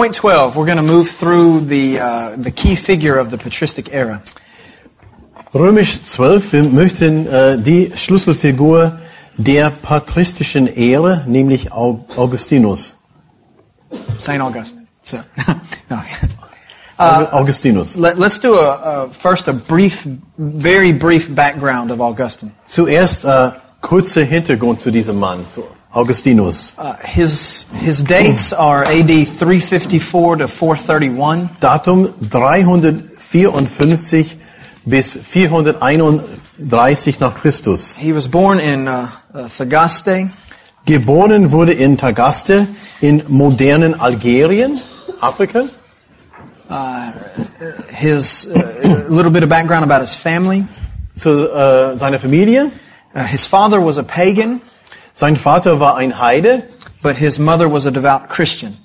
Point 12. We're going to move through the, uh, the key figure of the patristic era. Römisch 12, wir möchten äh, die Schlüsselfigur der patristischen Ehre, nämlich Au- Augustinus. St. Augustine. So, no. Au- Augustinus. Let, let's do a, a, first a brief, very brief background of Augustine. Zuerst äh, kurzer Hintergrund zu diesem Mann, zu Augustinus. Uh, his, his dates are AD 354 to 431. Datum 354 bis 431 nach Christus. He was born in uh, uh, Thagaste. Geboren wurde in Tagaste in modernen Algerien, Afrika. His, uh, little bit of background about his family. Zu äh, seiner Familie. Uh, his father was a pagan, Sein Vater war ein Heide. but his mother was a devout Christian.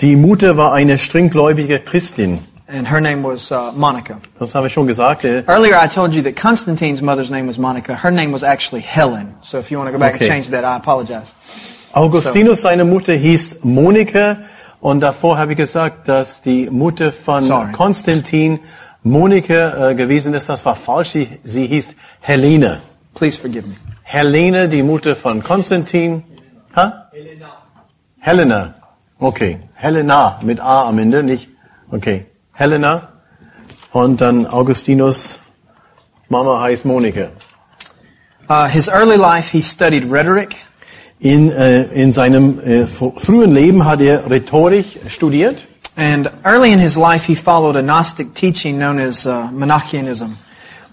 Die Mutter war eine strenggläubige Christin. And her name was uh, Monica. Das habe ich schon gesagt. äh, Earlier I told you that Constantine's mother's name was Monica. Her name was actually Helen. So if you want to go back Okay. and change that, I apologize. Augustinus, seine Mutter hieß Monika. Und davor habe ich gesagt, dass die Mutter von Sorry. Konstantin Monika äh, gewesen ist. Das war falsch. Sie, sie hieß Helene. Please forgive me. Helene, die Mutter von Konstantin. Ha? Helena. Helena. Okay. Helena mit A am Ende, nicht? Okay. Helena. Und dann Augustinus. Mama heißt Monika. Uh, his early life, he studied rhetoric. In, äh, in seinem äh, fr- frühen Leben hat er Rhetorik studiert. And early in his life, he followed a Gnostic teaching known as uh, Monarchianism.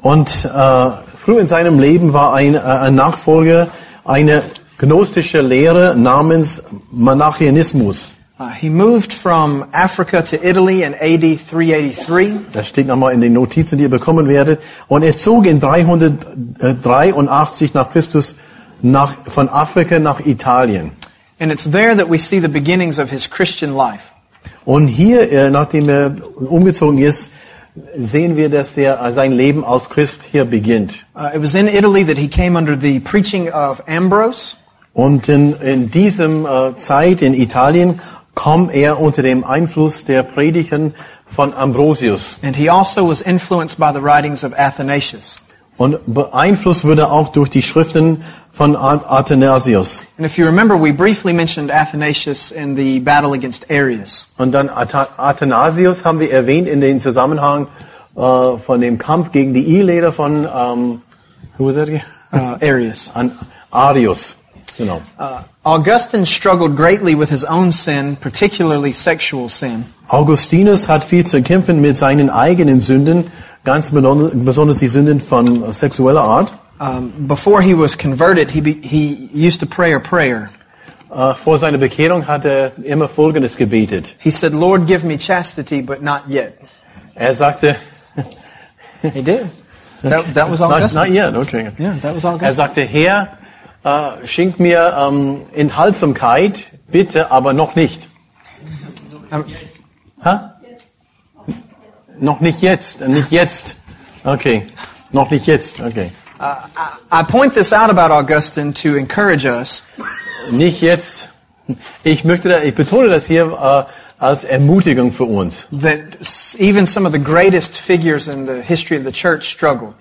Und äh, früh in seinem Leben war ein, äh, ein Nachfolger einer gnostische Lehre namens Monarchianismus. Uh, he moved from Africa to Italy in AD 383. Das steht nochmal in den Notizen, die ihr bekommen werdet. Und er zog in 383 nach Christus nach, von Afrika nach Italien. And it's there that we see the beginnings of his Christian life. Und hier, äh, nachdem er umgezogen ist, sehen wir, dass er äh, sein Leben als Christ hier beginnt. Uh, it was in Italy that he came under the preaching of Ambrose. Und in, in diesem äh, Zeit in Italien kam er unter dem Einfluss der Predigten von Ambrosius. And he also was influenced by the writings of Athanasius. Und beeinflusst wurde auch durch die Schriften von Athanasius. And if you remember, we briefly mentioned Athanasius in the battle against Arius. Und dann Athanasius haben wir erwähnt in den Zusammenhang äh, von dem Kampf gegen die Irrlehrer von ähm, who was that again? Uh, Arius. An Arius. Genau. Uh, Augustine struggled greatly with his own sin, particularly sexual sin. Augustinus hat viel zu kämpfen mit seinen eigenen Sünden, ganz besonders die Sünden von sexueller Art. Um, before he was converted, he, be, he used to pray a prayer. Äh, vor seiner Bekehrung hat er immer Folgendes gebetet. He said, Lord, give me chastity, but not yet. Er sagte, He did. That, that was not, Augustine. not yet, okay. Yeah, that was Er Augustine. sagte, Herr, äh, schenk mir ähm, Enthaltsamkeit, bitte, aber noch nicht. Um, Ha? Noch nicht jetzt, nicht jetzt. Okay, noch nicht jetzt, okay. Uh, I, I point this out about Augustine to encourage us Nicht jetzt. Ich möchte, da- ich betone das hier äh, als Ermutigung für uns. that even some of the greatest figures in the history of the church struggled.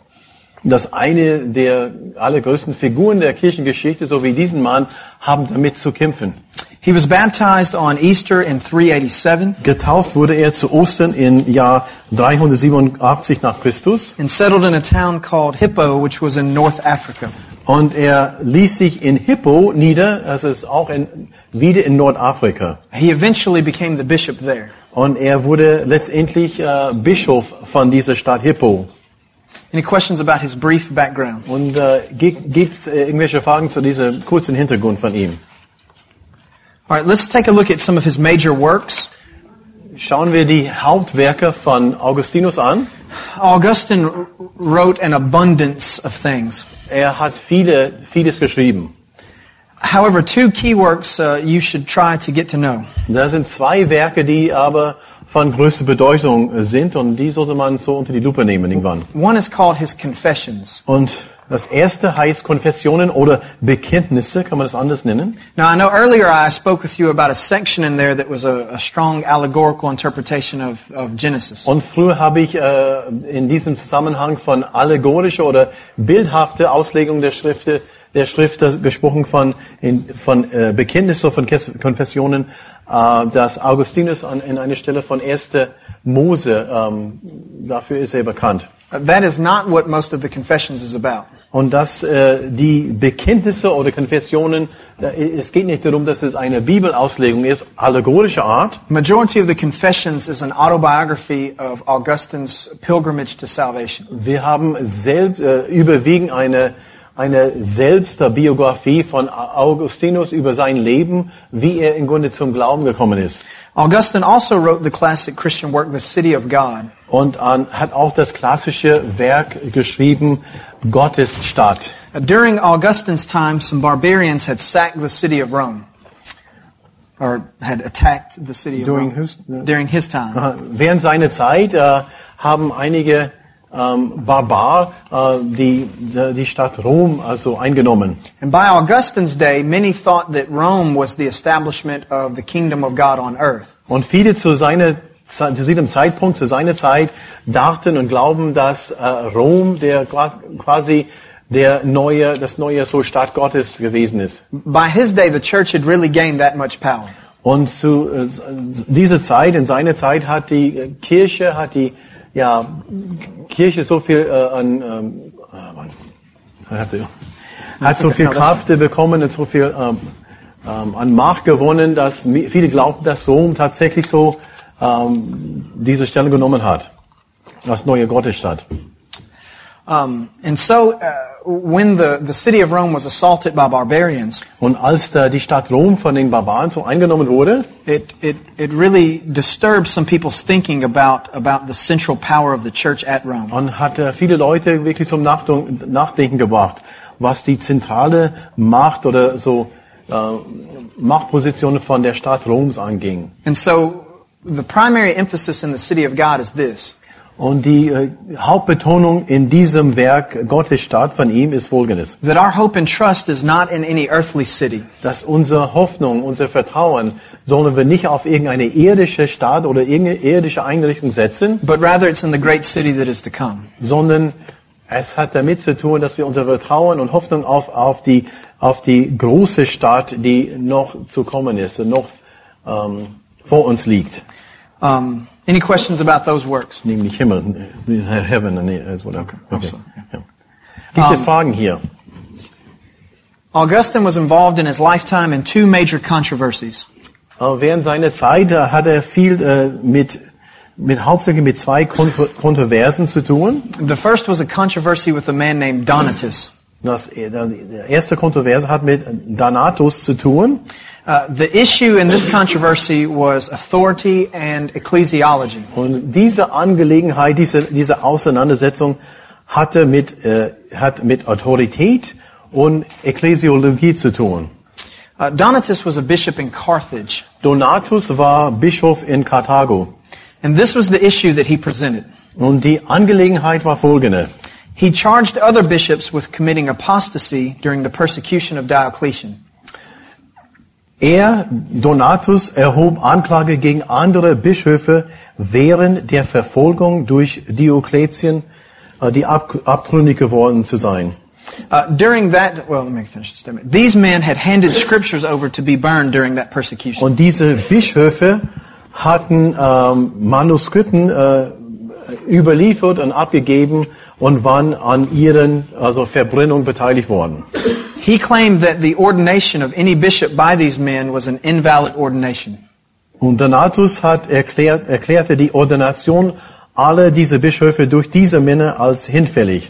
dass eine der allergrößten Figuren der Kirchengeschichte, so wie diesen Mann, haben damit zu kämpfen. He was baptized on Easter in 387 Getauft wurde er zu Ostern im Jahr 387 nach Christus. and settled in a town called Hippo, which was in North Africa. Und er ließ sich in Hippo nieder, das ist auch in, wieder in Nordafrika. He eventually became the bishop there. Und er wurde letztendlich äh, Bischof von dieser Stadt Hippo. Any questions about his brief background? Und äh, gibt es äh, irgendwelche Fragen zu diesem kurzen Hintergrund von ihm? All right, let's take a look at some of his major works. Schauen wir die Hauptwerke von Augustinus an. Augustine wrote an abundance of things. Er hat viele, vieles geschrieben. However, two key works uh, you should try to get to know. Da sind zwei Werke, die aber von größter Bedeutung sind und die sollte man so unter die Lupe nehmen irgendwann. One is called his Confessions. Und das erste heißt Konfessionen oder Bekenntnisse, kann man das anders nennen. Now, I know earlier I spoke with you about a section in there that was a, a strong allegorical interpretation of, of Genesis. Und früher habe ich äh, in diesem Zusammenhang von allegorischer oder bildhafte Auslegung der Schriften der Schrift gesprochen von, in, von äh, Bekenntnisse, von Konfessionen, äh, dass Augustinus an, in einer Stelle von 1. Mose, ähm, dafür ist er bekannt. That is not what most of the Confessions is about. Und dass äh, die Bekenntnisse oder Konfessionen, da, es geht nicht darum, dass es eine Bibelauslegung ist, allegorischer Art, Majority of the Confessions is an autobiography of Augustine's pilgrimage to salvation. Wir haben selbst, äh, überwiegend eine, eine Selbstbiografie von Augustinus über sein Leben, wie er im Grunde zum Glauben gekommen ist. Augustine also wrote the classic Christian work, The City of God. Und an, hat auch das klassische Werk geschrieben, Gottes Stadt. Uh, During Augustine's time, some barbarians had sacked the city of Rome, or had attacked the city of During Rome whose- during his time. Aha. Während seiner Zeit äh, haben einige ähm, Barbar äh, die, die Stadt Rom also eingenommen. And by Augustine's day, many thought that Rome was the establishment of the kingdom of God on earth. Und viele zu seiner zu diesem Zeitpunkt, zu seiner Zeit, dachten und glauben, dass äh, Rom der qua- quasi der neue, das neue so Stadt Gottes gewesen ist. By his day, the church had really gained that much power. Und zu äh, dieser Zeit, in seiner Zeit, hat die äh, Kirche, hat die ja Kirche so viel äh, an ähm, ah, hat, hat so viel Kraft bekommen und so viel ähm, ähm, an Macht gewonnen, dass viele glaubten, dass Rom tatsächlich so ähm, diese Stelle genommen hat, als neue Gottesstadt. Um, and so, uh, when the, the city of Rome was assaulted by barbarians, Und als da die Stadt Rom von den Barbaren so eingenommen wurde, it, it, it really disturbed some people's thinking about, about the central power of the church at Rome. und hat viele Leute wirklich zum Nachdenken, Nachdenken gebracht, was die zentrale Macht oder so äh, Machtposition von der Stadt Roms anging. And so, the primary emphasis in the city of God is this. Und die äh, Hauptbetonung in diesem Werk Gottes Stadt von ihm ist folgendes. That our hope and trust is not in any earthly city, Dass unsere Hoffnung, unser Vertrauen sollen wir nicht auf irgendeine irdische Stadt oder irgendeine irdische Einrichtung setzen, but rather it's in the great city that is to come. sondern es hat damit zu tun, dass wir unser Vertrauen und Hoffnung auf, auf, die, auf die große Stadt, die noch zu kommen ist und noch ähm, vor uns liegt. Um, any questions about those works? Nämlich Himmel, Heaven, nee, as whatever. Okay. sorry. Ja. Gibt es Um, Fragen hier? Augustine was involved in his lifetime in two major controversies. Während seiner Zeit äh, hat er viel äh, mit, mit hauptsächlich mit zwei Kontro Kontroversen zu tun. The first was a controversy with a man named Donatus. Das, äh, das- erste Kontroverse hat mit Donatus zu tun. Uh, the issue in this controversy was authority and ecclesiology. Und diese Angelegenheit, diese, diese Auseinandersetzung hatte mit, äh, hat mit Autorität und Ekklesiologie zu tun. Uh, Donatus was a bishop in Carthage, Donatus war Bischof in Karthago. and this was the issue that he presented. Und die Angelegenheit war folgende. He charged other bishops with committing apostasy during the persecution of Diocletian. Er, Donatus, erhob Anklage gegen andere Bischöfe während der Verfolgung durch Diokletian, äh, die ab, abtrünnig geworden zu sein. Uh, during that, well, let me finish the statement. These men had handed scriptures over to be burned during that persecution. Und diese Bischöfe hatten ähm, Manuskripten äh, überliefert und abgegeben und waren an ihren also Verbrennung beteiligt worden. He claimed that the ordination of any bishop by these men was an invalid ordination. Und Donatus hat erklärt, erklärte die Ordination aller dieser Bischöfe durch diese Männer als hinfällig.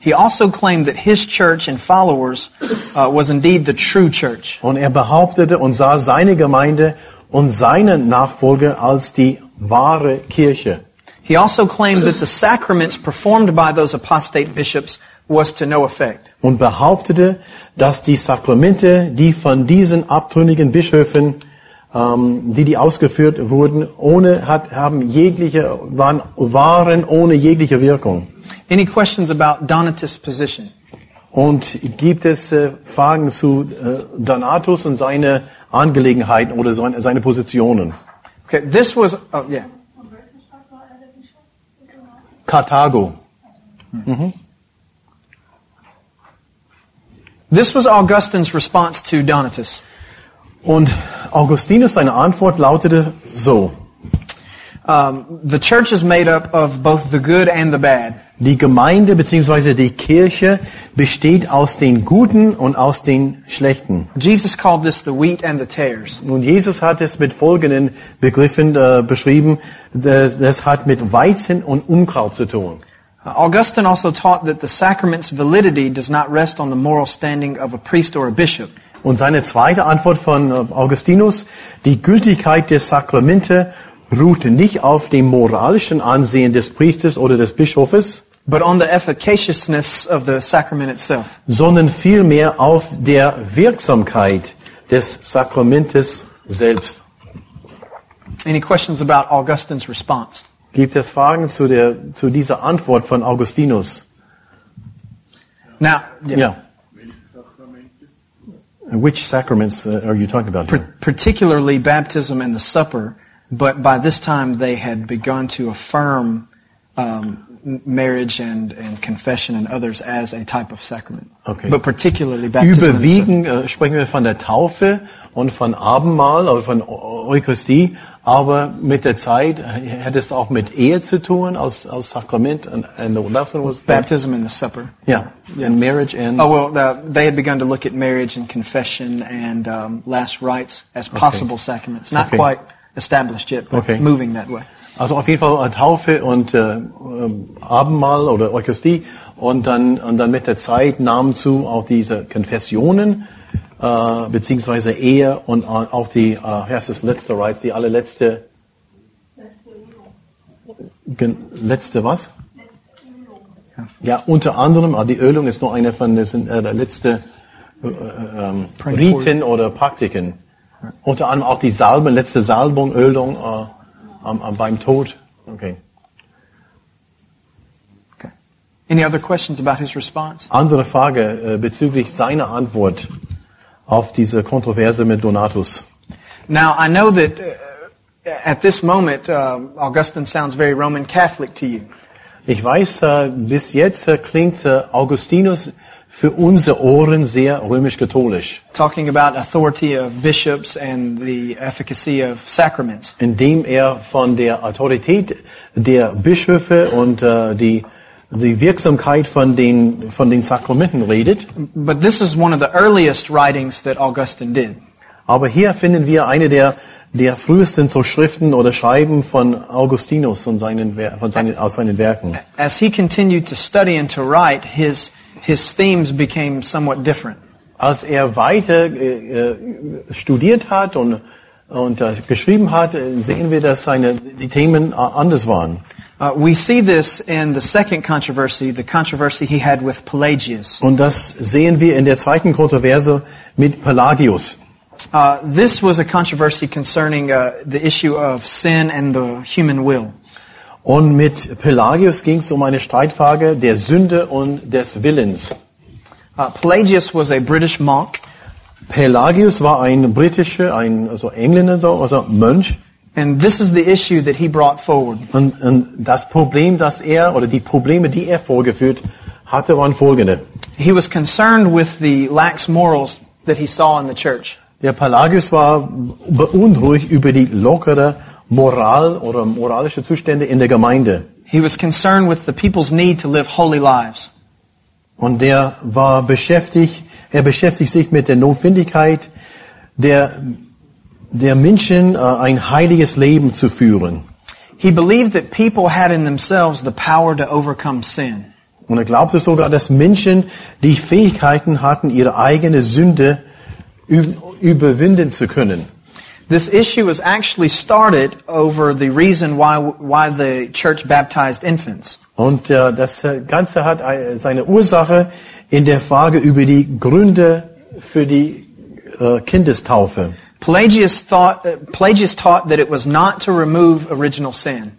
He also claimed that his church and followers uh, was indeed the true church. Und er behauptete und sah seine Gemeinde und seine Nachfolger als die wahre Kirche. He also claimed that the sacraments performed by those apostate bishops was to no effect. Und behauptete, dass die Sakramente, die von diesen abtrünnigen Bischöfen, ähm, die die ausgeführt wurden, ohne hat, haben jegliche waren, waren ohne jegliche Wirkung. Any questions about Donatus' position? Und gibt es äh, Fragen zu äh, Donatus und seine Angelegenheiten oder seine, seine Positionen? Okay, this was, oh, yeah. Karthago. This was Augustine's response to Donatus. Und Augustinus, seine Antwort lautete so. Um, the church is made up of both the good and the bad. Die Gemeinde bzw. die Kirche besteht aus den Guten und aus den Schlechten. Jesus called this the wheat and the tares. Nun, Jesus hat es mit folgenden Begriffen äh, beschrieben. Das, das hat mit Weizen und Unkraut zu tun. Augustine also taught that the sacrament's validity does not rest on the moral standing of a priest or a bishop, Und seine zweite Antwort von äh, Augustinus, die Gültigkeit der Sakramente ruht nicht auf dem moralischen Ansehen des Priesters oder des Bischofes, but on the efficaciousness of the sacrament itself. sondern vielmehr auf der Wirksamkeit des Sakramentes selbst. Any questions about Augustine's response? Gibt es Fragen zu, der, zu dieser Antwort von Augustinus? Now, yeah, Ja. Which sacraments uh, are you talking about? Here? particularly baptism and the supper, but by this time they had begun to affirm um, marriage and, and confession and others as a type of sacrament. Okay. But particularly baptism. and the supper. Überwiegend äh, sprechen wir von der Taufe und von Abendmahl oder von Eu- Eucharistie, aber mit der Zeit hat es auch mit Ehe zu tun, als, als Sakrament. And, and the last one was Baptism and the supper. Yeah, and marriage and Oh well, the, they had begun to look at marriage and confession and um, last rites as possible sacraments. Not Okay. quite established yet, but Okay. moving that way. Also auf jeden Fall äh, Taufe und äh, ähm, Abendmahl oder Eucharistie und dann und dann mit der Zeit nahmen zu auch diese Konfessionen äh, beziehungsweise Ehe und äh, auch die äh, heißt das letzte Rites, die allerletzte Gen- letzte was? Ja, unter anderem, aber die Ölung ist nur eine von sind, äh, der letzte äh, äh, ähm, Riten oder Praktiken. Unter anderem auch die Salbe, letzte Salbung, Ölung äh, am, beim Tod. Okay. Okay. Any other questions about his response? Andere Frage äh, bezüglich seiner Antwort auf diese Kontroverse mit Donatus. Now I know that uh, at this moment uh, Augustine sounds very Roman Catholic to you. Ich weiß, äh, bis jetzt äh, klingt äh, Augustinus für unsere Ohren sehr römisch-katholisch, talking about authority of bishops and the efficacy of sacraments. indem er von der Autorität der Bischöfe und äh, die, die Wirksamkeit von den, von den Sakramenten redet. But this is one of the earliest writings that Augustine did. Aber hier finden wir eine der, der frühesten so Schriften oder Schreiben von Augustinus und seinen, von seinen, aus seinen Werken. As he continued to study and to write, his, his themes became somewhat different. Als er weiter äh, äh, studiert hat und, und äh, geschrieben hat, äh, sehen wir, dass seine, die Themen anders waren. Uh, we see this in the second controversy, the controversy he had with Pelagius. Und das sehen wir in der zweiten Kontroverse mit Pelagius. Uh, this was a controversy concerning uh, the issue of sin and the human will. Und mit Pelagius ging es um eine Streitfrage der Sünde und des Willens. Uh, Pelagius was a British monk, Pelagius war ein britischer, ein also Engländer, so, also Mönch. And this is the issue that he brought forward. Und, und das Problem, das er oder die Probleme, die er vorgeführt hatte, waren folgende. He was concerned with the lax morals that he saw in the church. Der Pelagius war beunruhigt über die lockere Moral oder moralische Zustände in der Gemeinde. He was concerned with the people's need to live holy lives. Und der war beschäftigt, er beschäftigt sich mit der Notwendigkeit der, der Menschen, äh, ein heiliges Leben zu führen. He believed that people had in themselves the power to overcome sin. Und er glaubte sogar, dass Menschen die Fähigkeiten hatten, ihre eigene Sünde überwinden zu können. This issue was actually started over the reason why, why the church baptized infants. Und äh, das äh, Ganze hat ein- seine Ursache in der Frage über die Gründe für die äh, Kindestaufe. Pelagius thought, uh, Pelagius taught that it was not to remove original sin.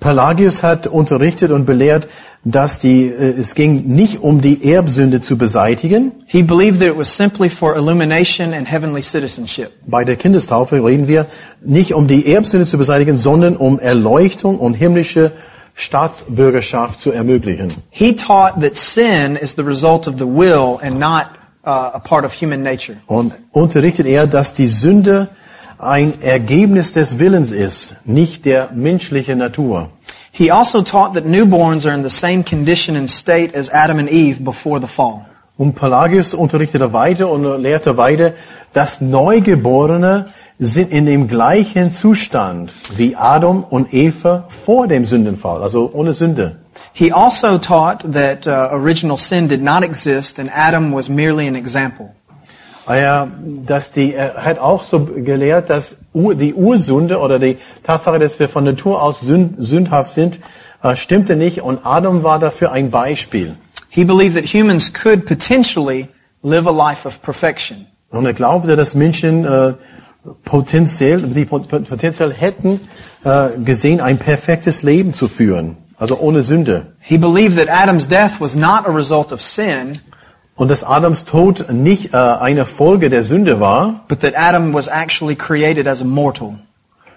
Pelagius hat unterrichtet und belehrt, dass die, äh, es ging nicht um die Erbsünde zu beseitigen. He believed that it was simply for illumination and heavenly citizenship. Bei der Kindestaufe reden wir nicht um die Erbsünde zu beseitigen, sondern um Erleuchtung und himmlische Staatsbürgerschaft zu ermöglichen. He taught that sin is the result of the will and not a part of human nature. Und unterrichtet er, dass die Sünde ein Ergebnis des Willens ist, nicht der menschlichen Natur. He also taught that newborns are in the same condition and state as Adam and Eve before the fall. Und Pelagius unterrichtete weiter und lehrte weiter, dass Neugeborene sind in dem gleichen Zustand wie Adam und Eva vor dem Sündenfall, also ohne Sünde. He also taught that uh, original sin did not exist and Adam was merely an example. Er, dass die, er hat auch so gelehrt, dass die Ursünde oder die Tatsache, dass wir von Natur aus sünd, sündhaft sind, äh, stimmte nicht und Adam war dafür ein Beispiel. He believed that humans could potentially live a life of perfection. Und er glaubte, dass Menschen äh, potenziell, die pot- potenziell hätten äh, gesehen, ein perfektes Leben zu führen, also ohne Sünde. He believed that Adam's death was not a result of sin, Und dass Adams Tod nicht äh, eine Folge der Sünde war, but that Adam was actually created as a mortal.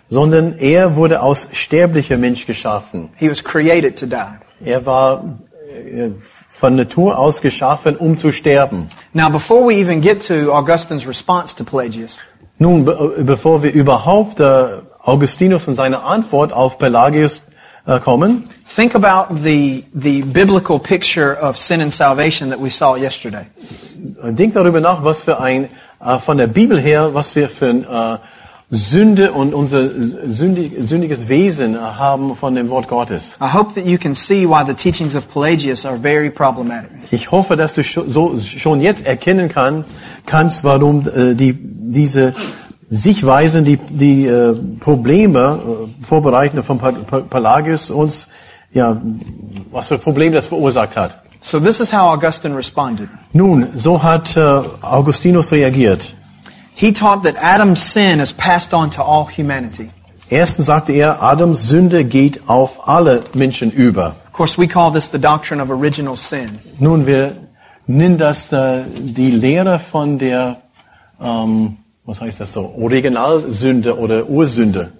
sondern er wurde aus sterblicher Mensch geschaffen. He was created to die. Er war äh, von Natur aus geschaffen, um zu sterben. Now, before we even get to Augustine's response to Pelagius, Nun, be bevor wir überhaupt äh, Augustinus und seine Antwort auf Pelagius äh, kommen, think about the, the biblical picture of sin and salvation that we saw yesterday. Denk darüber nach, was für ein, äh, von der Bibel her, was wir für ein, äh, Sünde und unser sündig, sündiges Wesen haben von dem Wort Gottes. I hope that you can see why the teachings of Pelagius are very problematic. Ich hoffe, dass du so, schon jetzt erkennen kann, kannst, warum äh, die, diese Sichtweisen, die, die äh, Probleme äh, vorbereiten von Pelagius uns, ja, was für Probleme das verursacht hat. So this is how Augustine responded. Nun, so hat äh, Augustinus reagiert. He taught that Adam's sin is passed on to all humanity. Erstens sagte er, Adams Sünde geht auf alle Menschen über. Of course, we call this the doctrine of original sin. Nun, wir nennen das äh, die Lehre von der, ähm, was heißt das so, Originalsünde oder Ursünde.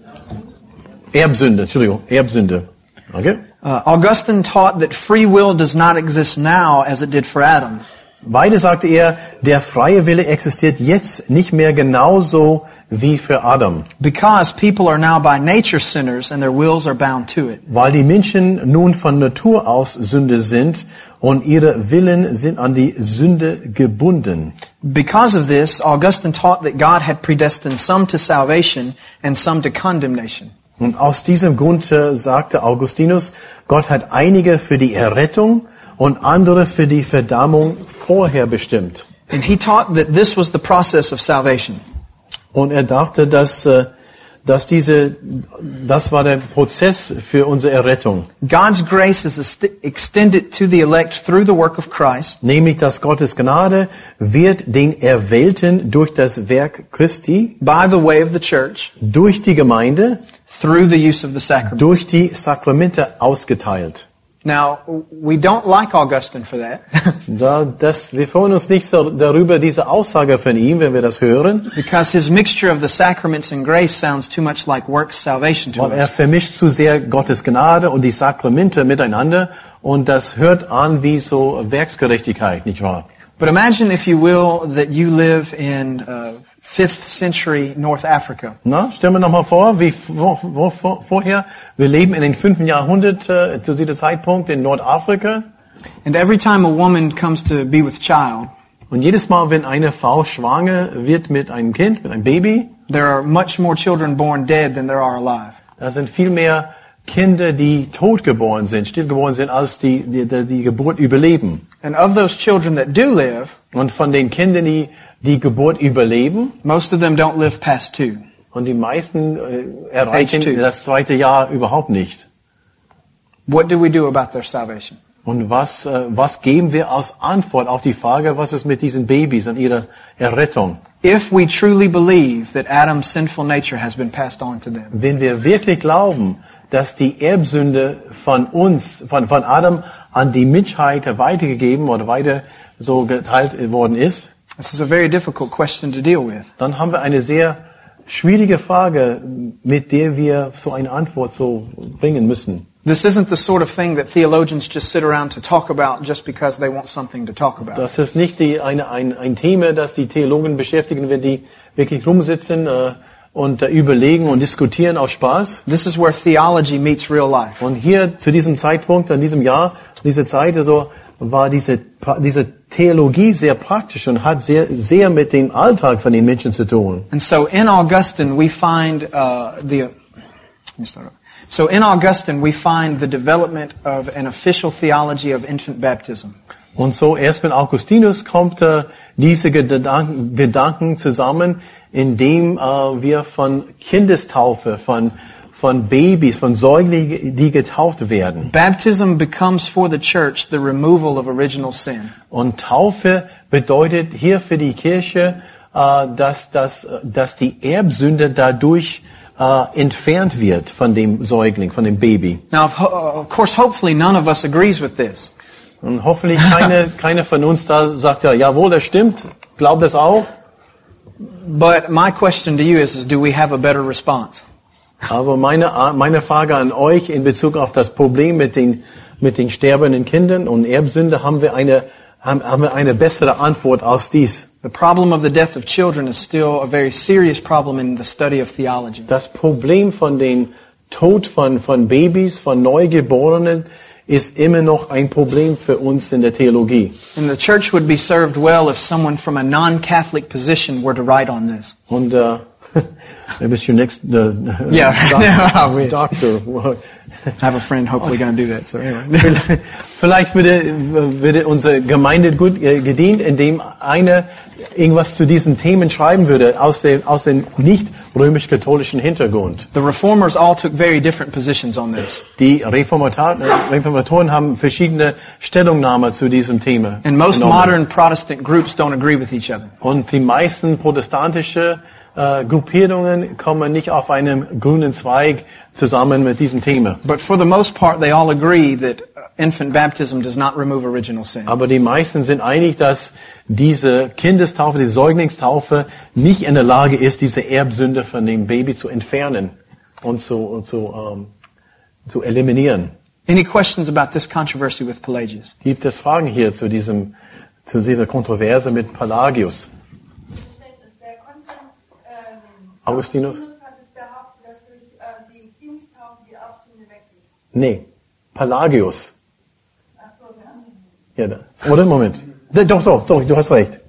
Erbsünde, Entschuldigung, Erbsünde. Okay? Uh, Augustine taught that free will does not exist now as it did for Adam. Weiter sagte er, der freie Wille existiert jetzt nicht mehr genauso wie für Adam, Because people are now by nature sinners and their wills are bound to it. weil die Menschen nun von Natur aus Sünde sind und ihre Willen sind an die Sünde gebunden. Because of this, Augustine taught that God had predestined some to salvation and some to condemnation. Und aus diesem Grund äh, sagte Augustinus, Gott hat einige für die Errettung und andere für die Verdammung vorher bestimmt. And he taught that this was the process of salvation. Und er dachte, dass, äh, dass diese, das war der Prozess für unsere Errettung. God's grace is extended to the elect through the work of Christ, Nämlich, dass Gottes Gnade wird den Erwählten durch das Werk Christi, by the way of the church, durch die Gemeinde, through the use of the sacrament. durch die Sakramente ausgeteilt. Now, we don't like Augustine for that Da, das, wir freuen uns nicht so darüber, diese Aussage von ihm, wenn wir das hören, because his mixture of the sacraments and grace sounds too much like works salvation to weil er us. vermischt zu sehr Gottes Gnade und die Sakramente miteinander und das hört an wie so Werksgerechtigkeit, nicht wahr? But imagine, if you will, that you live in uh, 5th century North Africa. Na, stellen wir noch mal vor, wie wo, wo, vor, vorher, wir leben in den fünften Jahrhundert äh, zu diesem Zeitpunkt in Nordafrika And every time a woman comes to be with child, und jedes Mal, wenn eine Frau schwanger wird mit einem Kind, mit einem Baby, there are much more children born dead than there are alive. da sind viel mehr Kinder, die totgeboren sind, stillgeboren sind, als die, die, die Geburt überleben. And of those children that do live, Und von den Kindern, die die Geburt überleben, most of them don't live past two. und die meisten äh, erreichen das zweite Jahr überhaupt nicht. What do we do about their salvation? Und was, äh, was geben wir als Antwort auf die Frage, was ist mit diesen Babys und ihrer Errettung? If we truly believe that Adam's sinful nature has been passed on to them, Wenn wir wirklich glauben, dass die Erbsünde von uns, von, von Adam an die Menschheit weitergegeben oder weiter so geteilt worden ist, this is a very difficult question to deal with. dann haben wir eine sehr schwierige Frage, mit der wir so eine Antwort so bringen müssen. This isn't the sort of thing that theologians just sit around to talk about just because they want something to talk about. Das ist nicht die, eine, ein, ein Thema, das die Theologen beschäftigen, wenn die wirklich rumsitzen äh, und äh, überlegen und diskutieren aus Spaß. This is where theology meets real life. Und hier zu diesem Zeitpunkt, an diesem Jahr, diese Zeit, also war diese, diese Theologie sehr praktisch und hat sehr, sehr mit dem Alltag von den Menschen zu tun. And so in Augustine we find uh, the. Let me start. So in Augustine we find the development of an official theology of infant baptism. Und so erst mit Augustinus kommt äh, diese Gedanken, Gedanken zusammen, indem äh, wir von Kindestaufe, von, von Babys, von Säuglingen, die getauft werden. Baptism becomes for the church the removal of original sin. Und Taufe bedeutet hier für die Kirche, äh, dass, dass, dass die Erbsünde dadurch äh, entfernt wird von dem Säugling, von dem Baby. Now, of, ho- of course, hopefully none of us agrees with this. Und hoffentlich keine, keine von uns da sagt ja, jawohl, das stimmt, glaubt das auch. But my question to you is, is do we have a better response? Aber meine, meine Frage an euch in Bezug auf das Problem mit den, mit den sterbenden Kindern und Erbsünde, haben wir eine, haben, haben wir eine bessere Antwort als dies. The problem of the death of children is still a very serious problem in the study of theology. Das Problem von den Tod von, von Babys, von Neugeborenen, ist immer noch ein Problem für uns in der Theologie. And the church would be served well if someone from a non-Catholic position were to write on this. Und äh, maybe it's your next uh, Yeah. Wish. doctor. I have a friend hopefully going to do that. So anyway. Vielleicht würde, würde unsere Gemeinde gut äh, gedient, indem einer irgendwas zu diesen Themen schreiben würde, aus dem, aus dem nicht römisch-katholischen Hintergrund. the reformers all took very different positions on this. Die Reformata- äh, Reformatoren haben verschiedene Stellungnahmen zu diesem Thema. And most genommen. modern Protestant groups don't agree with each other. Und die meisten protestantische äh, Gruppierungen kommen nicht auf einem grünen Zweig zusammen mit diesem Thema. But for the most part, they all agree that uh, infant baptism does not remove original sin. Aber die meisten sind einig, dass diese Kindestaufe, die Säuglingstaufe nicht in der Lage ist, diese Erbsünde von dem Baby zu entfernen und zu, und zu, ähm, zu eliminieren. Any questions about this controversy with Pelagius? Gibt es Fragen hier zu diesem, zu dieser Kontroverse mit Pelagius? Der Konstantin, ähm, Augustinus? hat es behauptet, dass durch äh, die Kindstaufe die Erbsünde weggeht. Nee, Pelagius. Ja. Da. Oder Moment. Doch, doch, doch, du hast recht.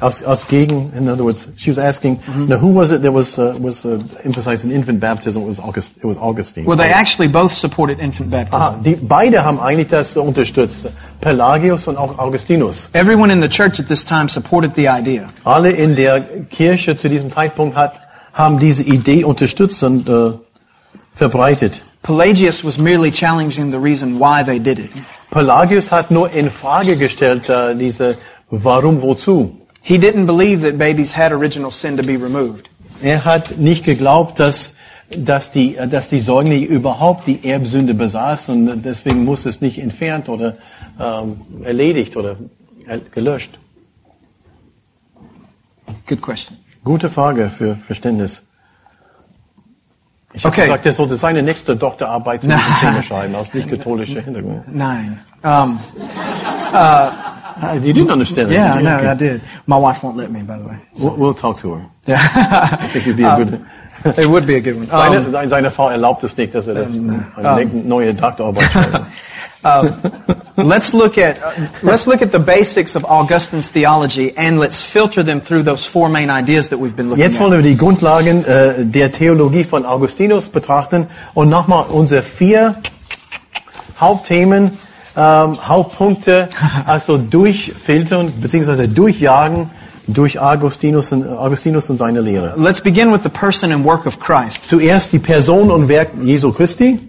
Aus, aus gegen, in other words, she was asking, now who was it that was, uh, was uh, emphasizing infant baptism? It was, August, it was Augustine. Well, they actually both supported infant baptism. Ah, die, beide haben eigentlich das unterstützt. Pelagius und auch Augustinus. Everyone in the church at this time supported the idea. Alle in der Kirche zu diesem Zeitpunkt hat, haben diese Idee unterstützt und äh, verbreitet. Pelagius was merely challenging the reason why they did it. Pelagius hat nur in Frage gestellt, äh, diese Warum, wozu. He didn't believe that babies had original sin to be removed. Er hat nicht geglaubt, dass dass die, dass die Säuglinge überhaupt die Erbsünde besaßen und deswegen muss es nicht entfernt oder ähm, erledigt oder er- gelöscht. Good question. Gute Frage für Verständnis. Ich habe Okay. gesagt, er sollte seine nächste Doktorarbeit zu diesem Thema schreiben, aus nicht katholischer Hintergrund. Nine. Um, Ah, You didn't understand it. yeah, did no, Okay. I did. My wife won't let me, by the way. We'll, we'll talk to her. Yeah. I think it'd be a good. it would be a good one. Um, Seine, seine- Frau erlaubt es nicht, dass er das eine neue Doktorarbeit schreibt. let's look at uh, let's look at the basics of Augustine's theology and let's filter them through those four main ideas that we've been looking Jetzt at. wollen wir die Grundlagen äh, der Theologie von Augustinus betrachten und nochmal unsere vier Hauptthemen, ähm, Hauptpunkte, also durchfiltern bzw. durchjagen durch Augustinus und, Augustinus und seine Lehre. Let's begin with the person and work of Christ. Zuerst die Person und Werk Jesu Christi.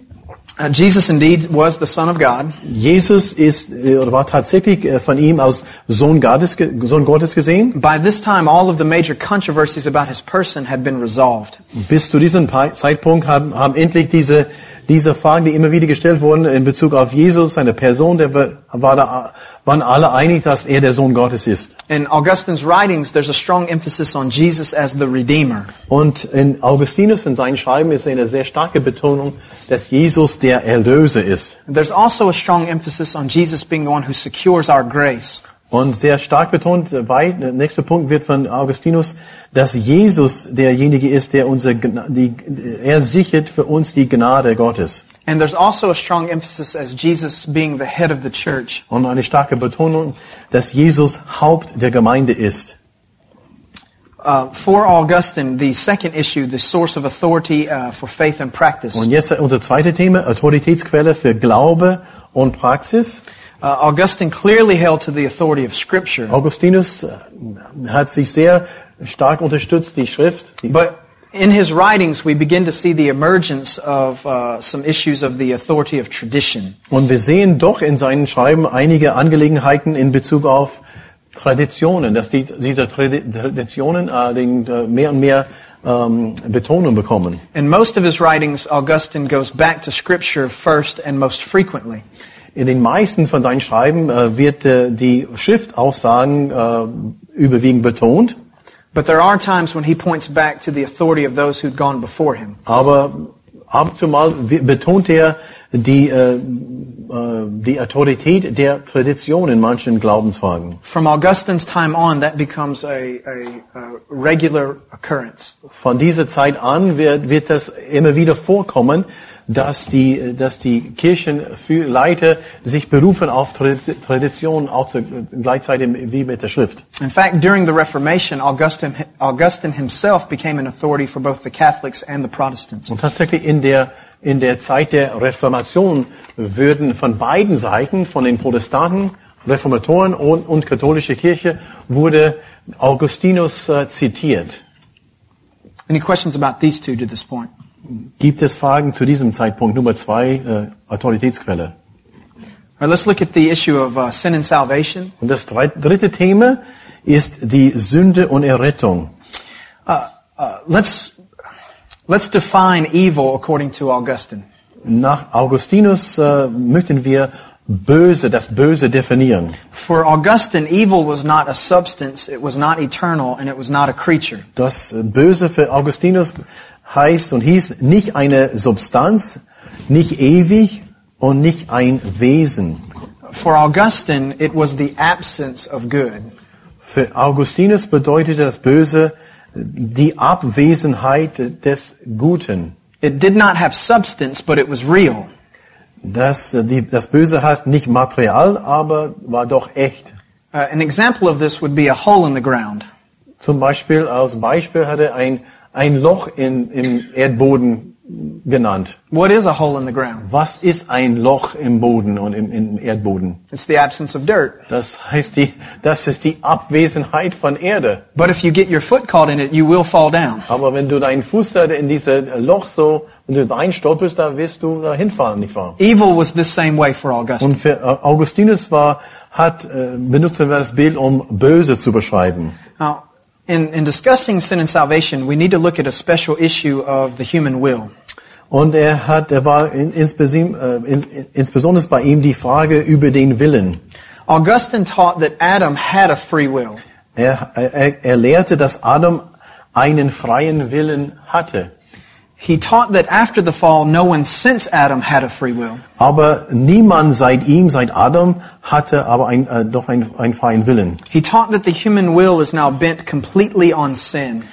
Uh, Jesus indeed was the Son of God. Jesus ist äh, oder war tatsächlich äh, von ihm als Sohn Gottes, Sohn Gottes gesehen. By this time, all of the major controversies about his person had been resolved. Bis zu diesem Zeitpunkt haben, haben endlich diese, diese Fragen, die immer wieder gestellt wurden in Bezug auf Jesus, seine Person, der war, da, waren alle einig, dass er der Sohn Gottes ist. In Augustine's writings, there's a strong emphasis on Jesus as the Redeemer. Und in Augustinus in seinen Schreiben ist eine sehr starke Betonung, dass Jesus der Erlöser ist. There's also a strong emphasis on Jesus being the one who secures our grace. Und sehr stark betont, bei, der nächste Punkt wird von Augustinus, dass Jesus derjenige ist, der unsere, Gna- die, er sichert für uns die Gnade Gottes. And there's also a strong emphasis as Jesus being the head of the church. Und eine starke Betonung, dass Jesus Haupt der Gemeinde ist. Uh, for Augustine, the second issue, the source of authority uh, for faith and practice. Und jetzt unser zweites Thema, Autoritätsquelle für Glaube und Praxis. Uh, Augustine clearly held to the authority of Scripture, Augustinus äh, hat sich sehr stark unterstützt, die Schrift. Die, but in his writings we begin to see the emergence of uh, some issues of the authority of tradition. und wir sehen doch in seinen Schreiben einige Angelegenheiten in Bezug auf Traditionen, dass die, diese Tradi- Traditionen äh, den, äh, mehr und mehr ähm, Betonung bekommen. In most of his writings, Augustine goes back to Scripture first and most frequently. In den meisten von seinen Schreiben äh, wird äh, die Schriftaussagen äh, überwiegend betont. But there are times when he points back to the authority of those who'd gone before him. Aber ab und zu mal betont er die, äh, äh, die Autorität der Tradition in manchen Glaubensfragen. From Augustine's time on, that becomes a, a, a regular occurrence. Von dieser Zeit an wird, wird das immer wieder vorkommen, dass die, dass die Kirchenleiter sich berufen auf Tradi- Tradition, auch gleichzeitig wie mit der Schrift. In fact, during the Reformation, Augustine, Augustine himself became an authority for both the Catholics and the Protestants. Und tatsächlich in der, in der Zeit der Reformation würden von beiden Seiten, von den Protestanten, Reformatoren und, und katholische Kirche, wurde Augustinus äh, zitiert. Any questions about these two to this point? Gibt es Fragen zu diesem Zeitpunkt? Nummer zwei, äh, Autoritätsquelle. Right, let's look at the issue of uh, sin and salvation. Und das dritte Thema ist die Sünde und Errettung. Uh, let's, let's define evil according to Augustine. Nach Augustinus äh, möchten wir Böse, das Böse definieren. For Augustine, evil was not a substance, it was not eternal, and it was not a creature. Das Böse für Augustinus heißt und hieß nicht eine Substanz, nicht ewig und nicht ein Wesen. For Augustine, it was the absence of good. Für Augustinus bedeutete das Böse die Abwesenheit des Guten. It did not have substance, but it was real. Das, die, das Böse hat nicht Material, aber war doch echt. Uh, an example of this would be a hole in the ground. Zum Beispiel, als Beispiel hat er ein, ein Loch in, im Erdboden genannt. What is a hole in the ground? Was ist ein Loch im Boden und im, im Erdboden? It's the absence of dirt. Das heißt, die, das ist die Abwesenheit von Erde. But if you get your foot caught in it, you will fall down. Aber wenn du deinen Fuß da in dieses Loch so, wenn du reinstolperst, da wirst du da hinfallen, nicht wahr? Evil was the same way for Augustine. Und für Augustinus war, hat, äh, benutzen wir das Bild, um böse zu beschreiben. Now, In, in discussing sin and salvation, we need to look at a special issue of the human will. Und er hat, er war in, insbesondere, äh, bei ihm die Frage über den Willen. Augustine taught that Adam had a free will. Er, er, er lehrte, dass Adam einen freien Willen hatte. He taught that after the fall, no one since Adam had a free will. Aber niemand seit ihm, seit Adam, hatte aber ein, äh, doch ein, einen freien Willen. He taught that the human will is now bent completely on sin.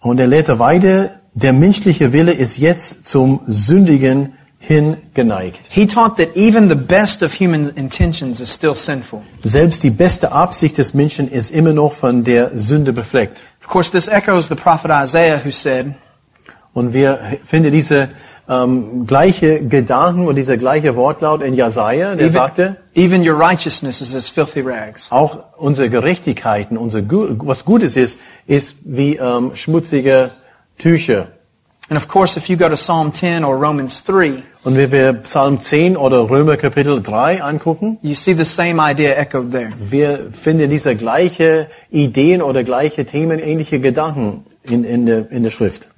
Und er lehrte weiter, der menschliche Wille ist jetzt zum Sündigen hingeneigt. He taught that even the best of human intentions is still sinful. Selbst die beste Absicht des Menschen ist immer noch von der Sünde befleckt. Of course, this echoes the prophet Isaiah who said, Und wir finden diese ähm, gleiche Gedanken und dieser gleiche Wortlaut in Jesaja, der even, sagte, even your righteousness is as filthy rags. auch unsere Gerechtigkeiten, unser was Gutes ist, ist wie ähm, schmutzige Tücher. And of course, if you go to Psalm 10 or Romans 3, Und wenn wir Psalm 10 oder Römer Kapitel 3 angucken, you see the same idea echoed there. wir finden diese gleiche Ideen oder gleiche Themen, ähnliche Gedanken in, in, der, in der Schrift.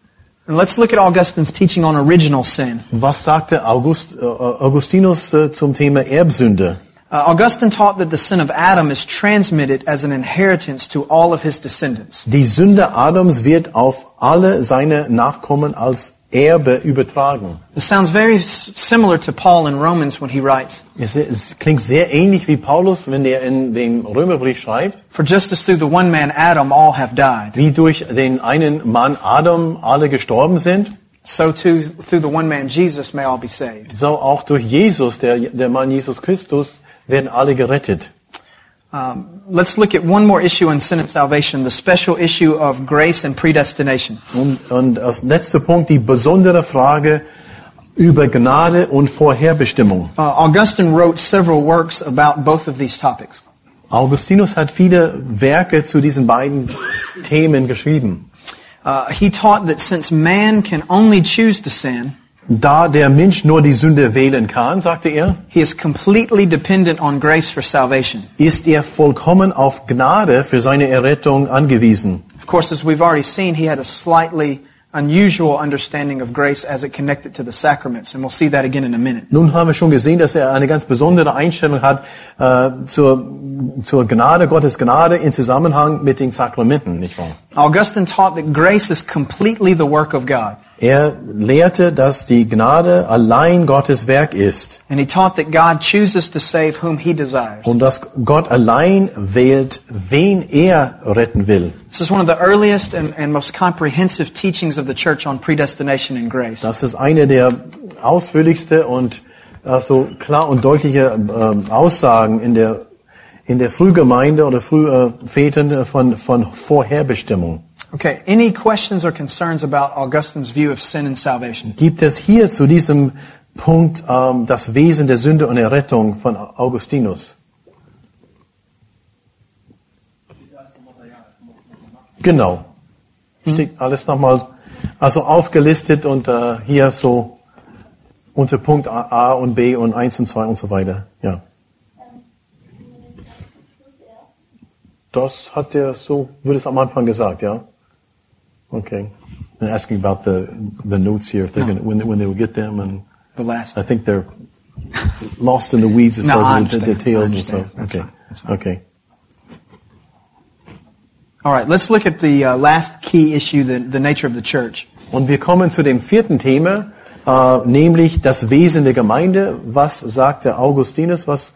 And let's look at Augustine's teaching on original sin. Was sagte August, äh, Augustinus äh, zum Thema Erbsünde? Uh, Augustine taught that the sin of Adam is transmitted as an inheritance to all of his descendants. Die Sünde Adams wird auf alle seine Nachkommen als Erbe übertragen. This sounds very similar to Paul in Romans when he writes, Es, es klingt sehr ähnlich wie Paulus, wenn er in dem Römerbrief schreibt, For just as through the one man Adam all have died, wie durch den einen Mann Adam alle gestorben sind, so too through the one man Jesus may all be saved. so auch durch Jesus, der, der Mann Jesus Christus, werden alle gerettet. Um, let's look at one more issue in sin and salvation, the special issue of grace and predestination. Und, und als letzter Punkt die besondere Frage über Gnade und Vorherbestimmung. Uh, Augustine wrote several works about both of these topics. Augustinus hat viele Werke zu diesen beiden Themen geschrieben. Uh, he taught that since man can only choose to sin, Da der Mensch nur die Sünde wählen kann, sagte er, he is completely dependent on grace for salvation. ist er vollkommen auf Gnade für seine Errettung angewiesen. Of course, as we've already seen, he had a slightly unusual understanding of grace as it connected to the sacraments, and we'll see that again in a minute. Nun haben wir schon gesehen, dass er eine ganz besondere Einstellung hat äh, zur, zur Gnade, Gottes Gnade in Zusammenhang mit den Sakramenten, nicht wahr? Augustine taught that grace is completely the work of God. Er lehrte, dass die Gnade allein Gottes Werk ist And he taught that God chooses to save whom he desires. und dass Gott allein wählt, wen er retten will. This is one of the earliest and, and most comprehensive teachings of the church on predestination and grace. Das ist eine der ausführlichste und äh, so klar und deutliche äh, Aussagen in der in der Frühgemeinde oder Frühvätern von von Vorherbestimmung. Okay, any questions or concerns about Augustine's view of sin and salvation? Gibt es hier zu diesem Punkt ähm, das Wesen der Sünde und Errettung von Augustinus? Genau. Steht alles nochmal, also aufgelistet und äh, hier so unter Punkt A, A und B und 1 und 2 und so weiter. Ja. Das hat er so, wurde es am Anfang gesagt, ja? Okay. And asking about the the notes here, if they're gonna, when they, when they will get them, and The last. I think they're lost in the weeds as No, far as the, the details and stuff. That's Okay. fine. That's fine. Okay. All right, let's look at the uh, last key issue, the, the nature of the church. Und wir kommen zu dem vierten Thema, äh, nämlich das Wesen der Gemeinde. Was sagte Augustinus? Was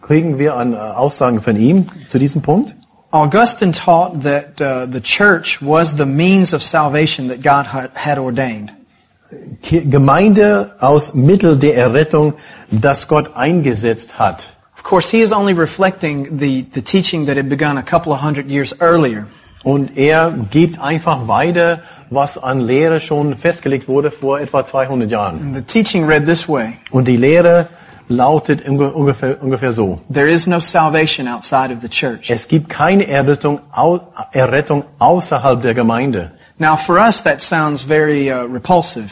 kriegen wir an äh, Aussagen von ihm zu diesem Punkt? Augustine taught that uh, the church was the means of salvation that God had, ordained. Gemeinde aus Mittel der Errettung, das Gott eingesetzt hat. Of course, he is only reflecting the, the teaching that had begun a couple of hundred years earlier. Und er gibt einfach weiter, was an Lehre schon festgelegt wurde vor etwa 200 Jahren. And the teaching read this way Und die Lehre lautet unge- ungefähr, ungefähr so. There is no salvation outside of the church. Es gibt keine Errettung, Errettung außerhalb der Gemeinde, Now, for us, that sounds very uh, repulsive.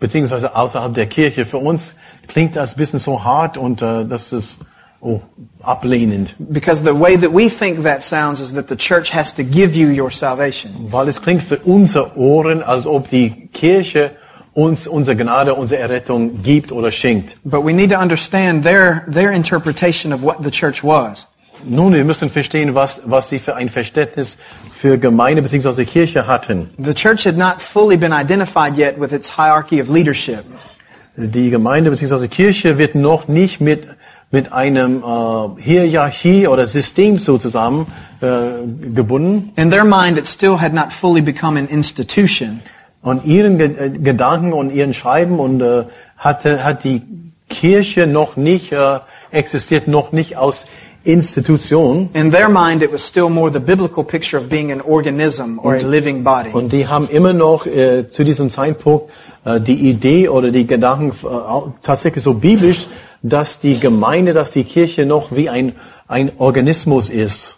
beziehungsweise außerhalb der Kirche. Für uns klingt das ein bisschen so hart und äh, das ist oh, ablehnend, Because the way that we think that sounds is that the church has to give you your salvation. weil es klingt für unsere Ohren, als ob die Kirche uns unsere Gnade, unsere Errettung gibt oder schenkt. But we need to understand their, their interpretation of what the church was. Nun, wir müssen verstehen, was, was sie für ein Verständnis für Gemeinde bzw. Kirche hatten. The church had not fully been identified yet with its hierarchy of leadership. Die Gemeinde bzw. Kirche wird noch nicht mit, mit einem äh, Hierarchie oder System so zusammen äh, gebunden. In their mind, it still had not fully become an institution. Und ihren Ge äh, Gedanken und ihren Schreiben und äh, hatte, hat die Kirche noch nicht äh, existiert, noch nicht aus Institution. In their mind, it was still more the biblical picture of being an organism or a living body. Und die haben immer noch äh, zu diesem Zeitpunkt äh, die Idee oder die Gedanken äh, tatsächlich so biblisch, dass die Gemeinde, dass die Kirche noch wie ein, ein Organismus ist.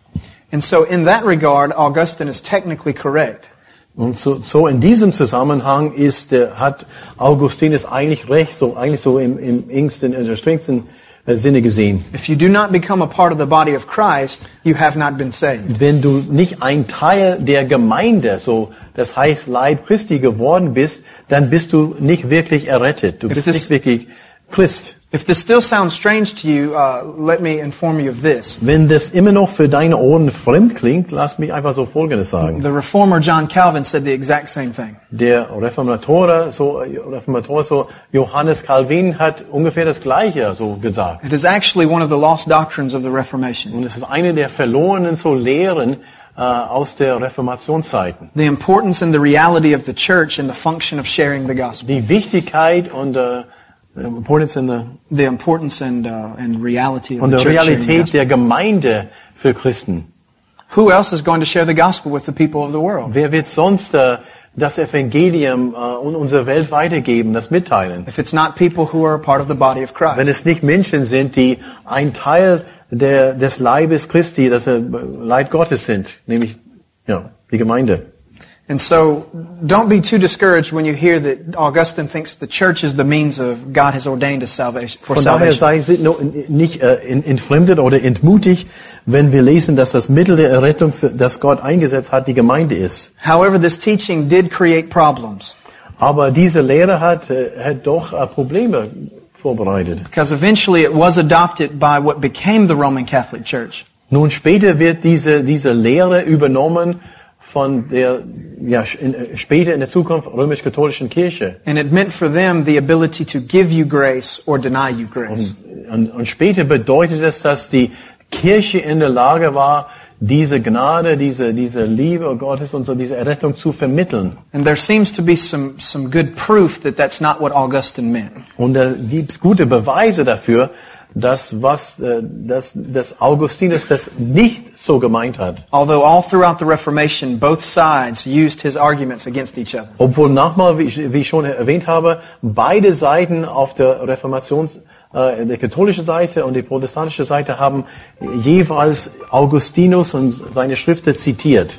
And so in that regard, Augustine is technically correct. Und so, so in diesem Zusammenhang ist, äh, hat Augustinus eigentlich recht, so eigentlich so im, im engsten, im strengsten äh, Sinne gesehen. If you do not become a part of the body of Christ, you have not been saved. Wenn du nicht ein Teil der Gemeinde, so das heißt Leib Christi geworden bist, dann bist du nicht wirklich errettet. Du If bist this- nicht wirklich Christ. If this still sounds strange to you, uh, let me inform you of this. Wenn das immer noch für deine Ohren fremd klingt, lass mich einfach so Folgendes sagen. The reformer John Calvin said the exact same thing. Der Reformator, so, Reformator, so Johannes Calvin hat ungefähr das Gleiche so gesagt. It is actually one of the lost doctrines of the Reformation. Und es ist eine der verlorenen so Lehren äh, aus der Reformationszeiten. The importance and the reality of the church and the function of sharing the gospel. Die Wichtigkeit und Importance in the, The importance and, uh, and reality of und the der church the Realität gospel. der Gemeinde für Christen. Who else is going to share the gospel with the people of the world? Wer wird sonst äh, das Evangelium äh, und unsere Welt weitergeben, das mitteilen? If it's not people who are a part of the body of Wenn Christ. es nicht Menschen sind, die ein Teil der, des Leibes Christi, das äh, Leib Gottes sind, nämlich ja, die Gemeinde. And so, don't be too discouraged when you hear that Augustine thinks the church is the means of God has ordained us salvation for Von daher sei nicht äh, entfremdet oder entmutigt, wenn wir lesen, dass das Mittel der Errettung, für, das Gott eingesetzt hat, die Gemeinde ist. However, this teaching did create problems Aber diese Lehre hat, äh, hat doch äh, Probleme vorbereitet. because eventually it was adopted by what became the Roman Catholic Church. Nun später wird diese, diese Lehre übernommen von der, ja, in, äh, später in der Zukunft römisch-katholischen Kirche. And it meant for them the ability to give you grace or deny you grace. Und, und später bedeutet es, dass die Kirche in der Lage war, diese Gnade, diese, diese Liebe Gottes und so diese Errettung zu vermitteln. And there seems to be some, some good proof that that's not what Augustine meant. Und da gibt es gute Beweise dafür, dass was, äh, dass, dass Augustinus das nicht so gemeint hat. Although all throughout the Reformation, both sides used his arguments against each other. Obwohl nochmal, wie ich, wie ich schon erwähnt habe, beide Seiten auf der Reformations, äh, der katholische Seite und die protestantische Seite haben jeweils Augustinus und seine Schriften zitiert.